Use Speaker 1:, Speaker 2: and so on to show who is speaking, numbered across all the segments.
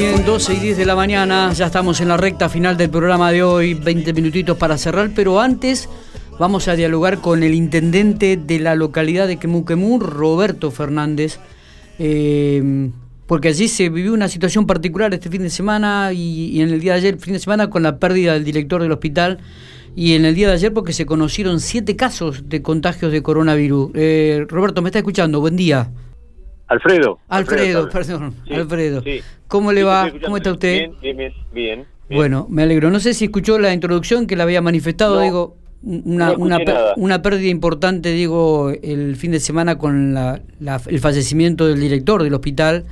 Speaker 1: Bien, 12 y 10 de la mañana, ya estamos en la recta final del programa de hoy, 20 minutitos para cerrar, pero antes vamos a dialogar con el intendente de la localidad de Quemuquemú, Roberto Fernández, eh, porque allí se vivió una situación particular este fin de semana y, en el día de ayer, fin de semana, con la pérdida del director del hospital y en el día de ayer porque se conocieron siete casos de contagios de coronavirus. Eh, Roberto, ¿me está escuchando? Buen día.
Speaker 2: Alfredo.
Speaker 1: Alfredo, perdón. Alfredo. ¿Cómo le va? ¿Cómo está usted?
Speaker 2: Bien, bien, bien,
Speaker 1: Bueno, me alegro. No sé si escuchó la introducción que le había manifestado, digo, una, una, pérdida importante, digo, el fin de semana con la, el fallecimiento del director del hospital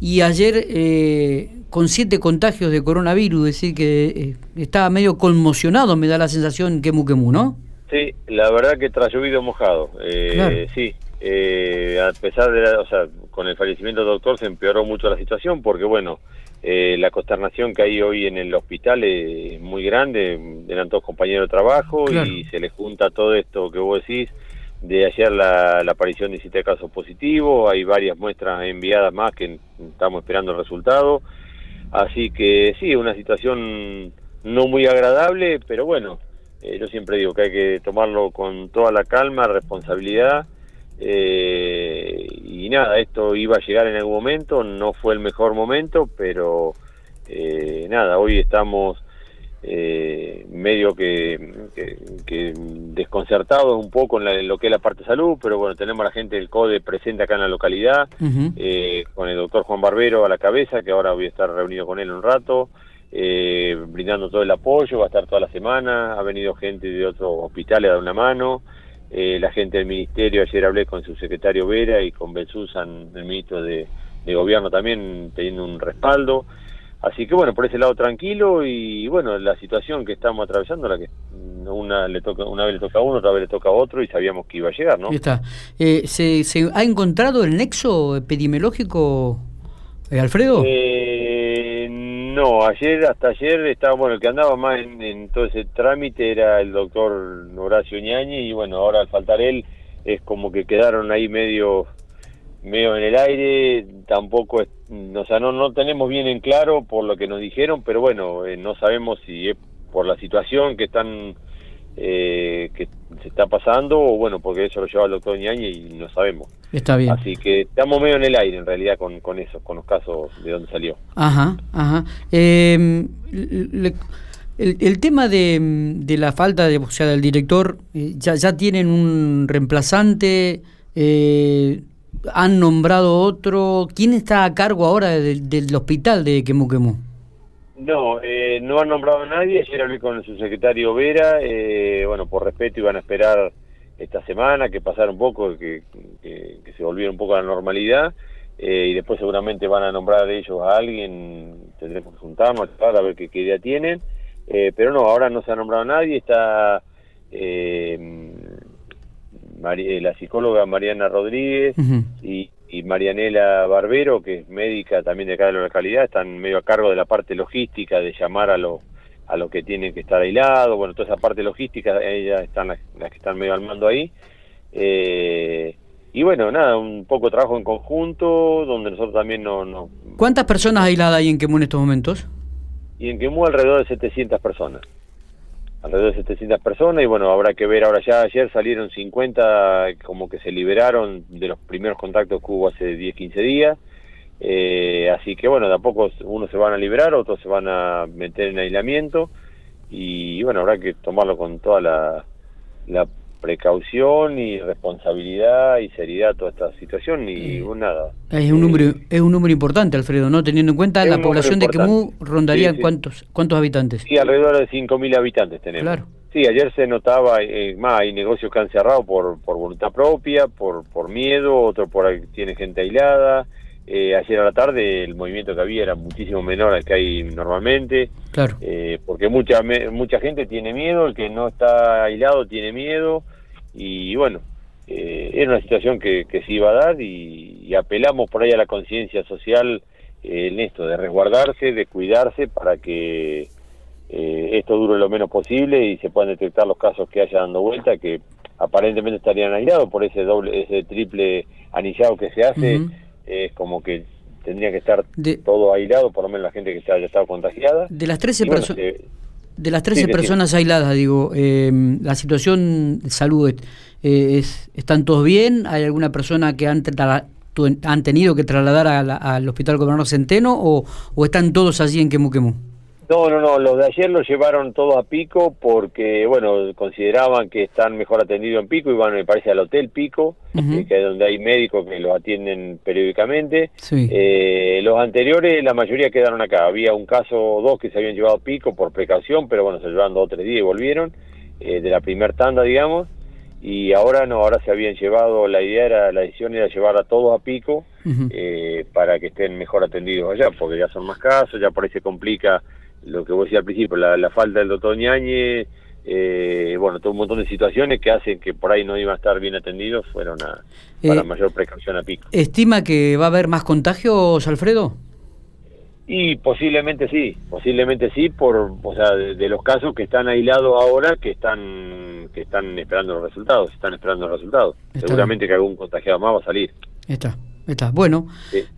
Speaker 1: y ayer eh, con siete contagios de coronavirus, es decir, que eh, estaba medio conmocionado, me da la sensación, que Quemu, ¿no?
Speaker 2: Sí, la verdad que tras llovido mojado, eh, sí, eh, a pesar de, la, o sea, con el fallecimiento del doctor se empeoró mucho la situación porque, bueno, eh, la consternación que hay hoy en el hospital es muy grande, eran todos compañeros de trabajo y se le junta todo esto que vos decís, de ayer la, aparición de siete casos positivos, hay varias muestras enviadas más que estamos esperando el resultado, así que sí, una situación no muy agradable, pero bueno, eh, yo siempre digo que hay que tomarlo con toda la calma, responsabilidad, eh, y nada, esto iba a llegar en algún momento, no fue el mejor momento, pero eh, nada, hoy estamos eh, medio que, desconcertados un poco en, lo que es la parte de salud, pero bueno, tenemos a la gente del CODE presente acá en la localidad, con el doctor Juan Barbero a la cabeza, que ahora voy a estar reunido con él un rato. brindando todo el apoyo, va a estar toda la semana, ha venido gente de otros hospitales a dar una mano, eh, la gente del ministerio, ayer hablé con su secretario Vera y con Belsusan, el ministro de, Gobierno también, teniendo un respaldo. Así que bueno, por ese lado tranquilo y bueno, la situación que estamos atravesando, la que una le toca una vez le toca a uno, otra vez le toca a otro y sabíamos que iba a llegar, ¿no?
Speaker 1: está. Eh, ¿se, ¿se, ha encontrado el nexo epidemiológico, eh, Alfredo?
Speaker 2: No, ayer, hasta ayer estaba, bueno, el que andaba más en, todo ese trámite era el doctor Horacio Ñañi y bueno, ahora al faltar él es como que quedaron ahí medio medio en el aire, tampoco, es, o sea, no, no tenemos bien en claro por lo que nos dijeron, pero bueno, eh, no sabemos si es por la situación que están eh, que se está pasando o bueno, porque eso lo lleva el doctor Ñañi y no sabemos.
Speaker 1: Está bien.
Speaker 2: Así que estamos medio en el aire en realidad con, con eso, con los casos de dónde salió.
Speaker 1: Ajá, ajá. Em, el, tema de, de, la falta de, o sea, del director, eh, ya, ya tienen un reemplazante, eh, han nombrado otro. ¿Quién está a cargo ahora del hospital de Quemuquemú?
Speaker 2: No, eh, no han nombrado a nadie. Ayer hablé con su secretario Vera. Eh, bueno, por respeto iban a esperar esta semana que pasara un poco, que, que, se volviera un poco a la normalidad. Eh, y después seguramente van a nombrar ellos a alguien. Tendremos que juntarnos a ver qué, idea tienen. Eh, pero no, ahora no se ha nombrado a nadie. Está la psicóloga Mariana Rodríguez y y Marianela Barbero, que es médica también de acá de la localidad, están medio a cargo de la parte logística, de llamar a los a los que tienen que estar aislados, bueno, toda esa parte logística, ellas están las, que están medio al mando ahí. Eh, y bueno, nada, un poco de trabajo en conjunto, donde nosotros también no... no
Speaker 1: ¿Cuántas personas aisladas hay en Quemú en estos momentos?
Speaker 2: Y en Quemú alrededor de 700 personas alrededor de 700 personas y bueno, habrá que ver ahora ya ayer salieron 50 como que se liberaron de los primeros contactos que hubo hace 10, 15 días. Eh, así que bueno, de a poco unos se van a liberar, otros se van a meter en aislamiento y bueno, habrá que tomarlo con toda la, la precaución y responsabilidad y seriedad toda esta situación y nada.
Speaker 1: Es un número es un número importante, Alfredo, ¿no? Teniendo en cuenta la población de Quemú rondaría cuántos cuántos habitantes?
Speaker 2: Sí, alrededor de 5.000 habitantes tenemos.
Speaker 1: Claro.
Speaker 2: Sí, ayer se notaba eh, más hay negocios que han cerrado por por voluntad propia, por por miedo, otro por tiene gente aislada. Eh, ayer a la tarde el movimiento que había era muchísimo menor al que hay normalmente.
Speaker 1: Claro.
Speaker 2: Eh, porque mucha mucha gente tiene miedo, el que no está aislado tiene miedo y bueno, eh, era una situación que, que se iba a dar y, apelamos por ahí a la conciencia social eh, en esto, de resguardarse, de cuidarse para que eh, esto dure lo menos posible y se puedan detectar los casos que haya dando vuelta, que aparentemente estarían aislados por ese doble, ese triple anillado que se hace, es como que tendría que estar todo aislado, por lo menos la gente que haya estado contagiada.
Speaker 1: De las 13 personas... De las 13 personas aisladas, digo, eh, la situación de salud, eh, es, ¿están todos bien? ¿Hay alguna persona que han, han tenido que trasladar al Hospital Gobernador Centeno o, o están todos allí en Quemuquemú?
Speaker 2: No, no, no, los de ayer los llevaron todos a Pico porque, bueno, consideraban que están mejor atendidos en Pico y van, me parece, al Hotel Pico, eh, que es donde hay médicos que los atienden periódicamente. Eh, los anteriores, la mayoría quedaron acá. Había un caso o dos que se habían llevado a Pico por precaución, pero bueno, se llevaron dos o tres días y volvieron, eh, de la primer tanda, digamos. Y ahora no, ahora se habían llevado, la idea era, la decisión era llevar a todos a Pico para que estén mejor atendidos allá, porque ya son más casos, ya por ahí se complica lo que vos decías al principio, la, falta del doctor Ñañez, eh, bueno, todo un montón de situaciones que hacen que por ahí no iba a estar bien atendidos, fueron a, para eh, mayor precaución a pico.
Speaker 1: ¿Estima que va a haber más contagios, Alfredo?
Speaker 2: Y posiblemente sí, posiblemente sí, por, o sea, de, los casos que están aislados ahora, que están, que están esperando los resultados, están esperando los resultados. Seguramente que algún contagiado más va a salir.
Speaker 1: Está. Está. Bueno,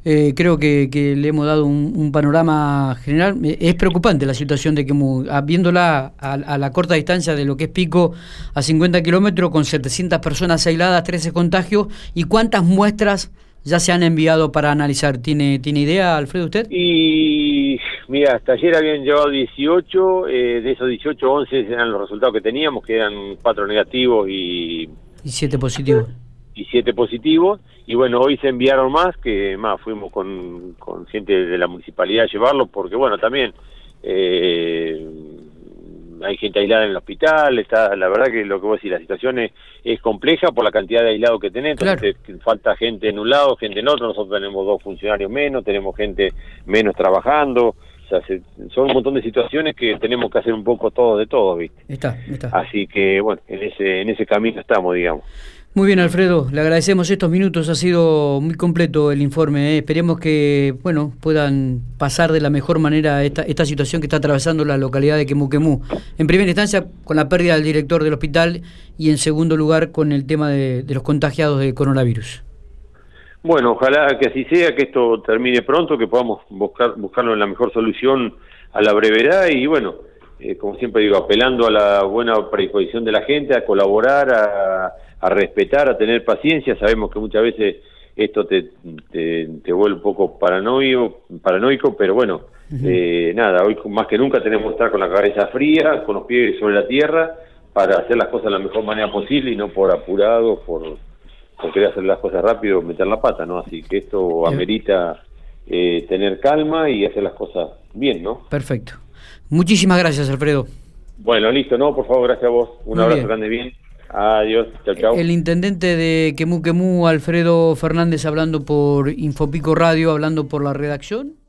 Speaker 1: eh, creo que, le hemos dado un, panorama general. Es preocupante la situación de que, ah, viéndola a, la corta distancia de lo que es Pico, a 50 kilómetros, con 700 personas aisladas, 13 contagios, ¿y cuántas muestras ya se han enviado para analizar? ¿Tiene, ¿tiene idea, Alfredo, usted?
Speaker 2: Y mira, hasta ayer habían llevado 18, eh, de esos 18, 11 eran los resultados que teníamos, que eran 4 negativos y...
Speaker 1: Y 7 positivos
Speaker 2: y siete positivos. Y bueno, hoy se enviaron más, que más fuimos con, con gente de la municipalidad a llevarlo, porque bueno, también eh, hay gente aislada en el hospital, está la verdad que lo que vos decís, la situación es, compleja por la cantidad de aislados que tenés, entonces falta gente en un lado, gente en otro, nosotros tenemos dos funcionarios menos, tenemos gente menos trabajando, o sea, son un montón de situaciones que tenemos que hacer un poco todo de todo, ¿viste?
Speaker 1: Está, está.
Speaker 2: Así que bueno, en ese, en ese camino estamos, digamos.
Speaker 1: Muy bien, Alfredo, le agradecemos estos minutos, ha sido muy completo el informe. ¿eh? Esperemos que bueno puedan pasar de la mejor manera esta, esta situación que está atravesando la localidad de Quemuquemú. En primera instancia, con la pérdida del director del hospital y en segundo lugar, con el tema de, los contagiados de coronavirus.
Speaker 2: Bueno, ojalá que así sea, que esto termine pronto, que podamos buscar buscarlo en la mejor solución a la brevedad y bueno, eh, como siempre digo, apelando a la buena predisposición de la gente, a colaborar, a a respetar, a tener paciencia. Sabemos que muchas veces esto te, te, vuelve un poco paranoico, paranoico pero bueno, eh, nada, hoy más que nunca tenemos que estar con la cabeza fría, con los pies sobre la tierra, para hacer las cosas de la mejor manera posible y no por apurado, por, por querer hacer las cosas rápido, meter la pata, ¿no? Así que esto amerita eh, tener calma y hacer las cosas bien, ¿no?
Speaker 1: Perfecto. Muchísimas gracias, Alfredo.
Speaker 2: Bueno, listo, no, por favor, gracias a vos. Un abrazo grande, bien. Adiós, chao, chao.
Speaker 1: El intendente de Quemú Quemú, Alfredo Fernández, hablando por Infopico Radio, hablando por la redacción.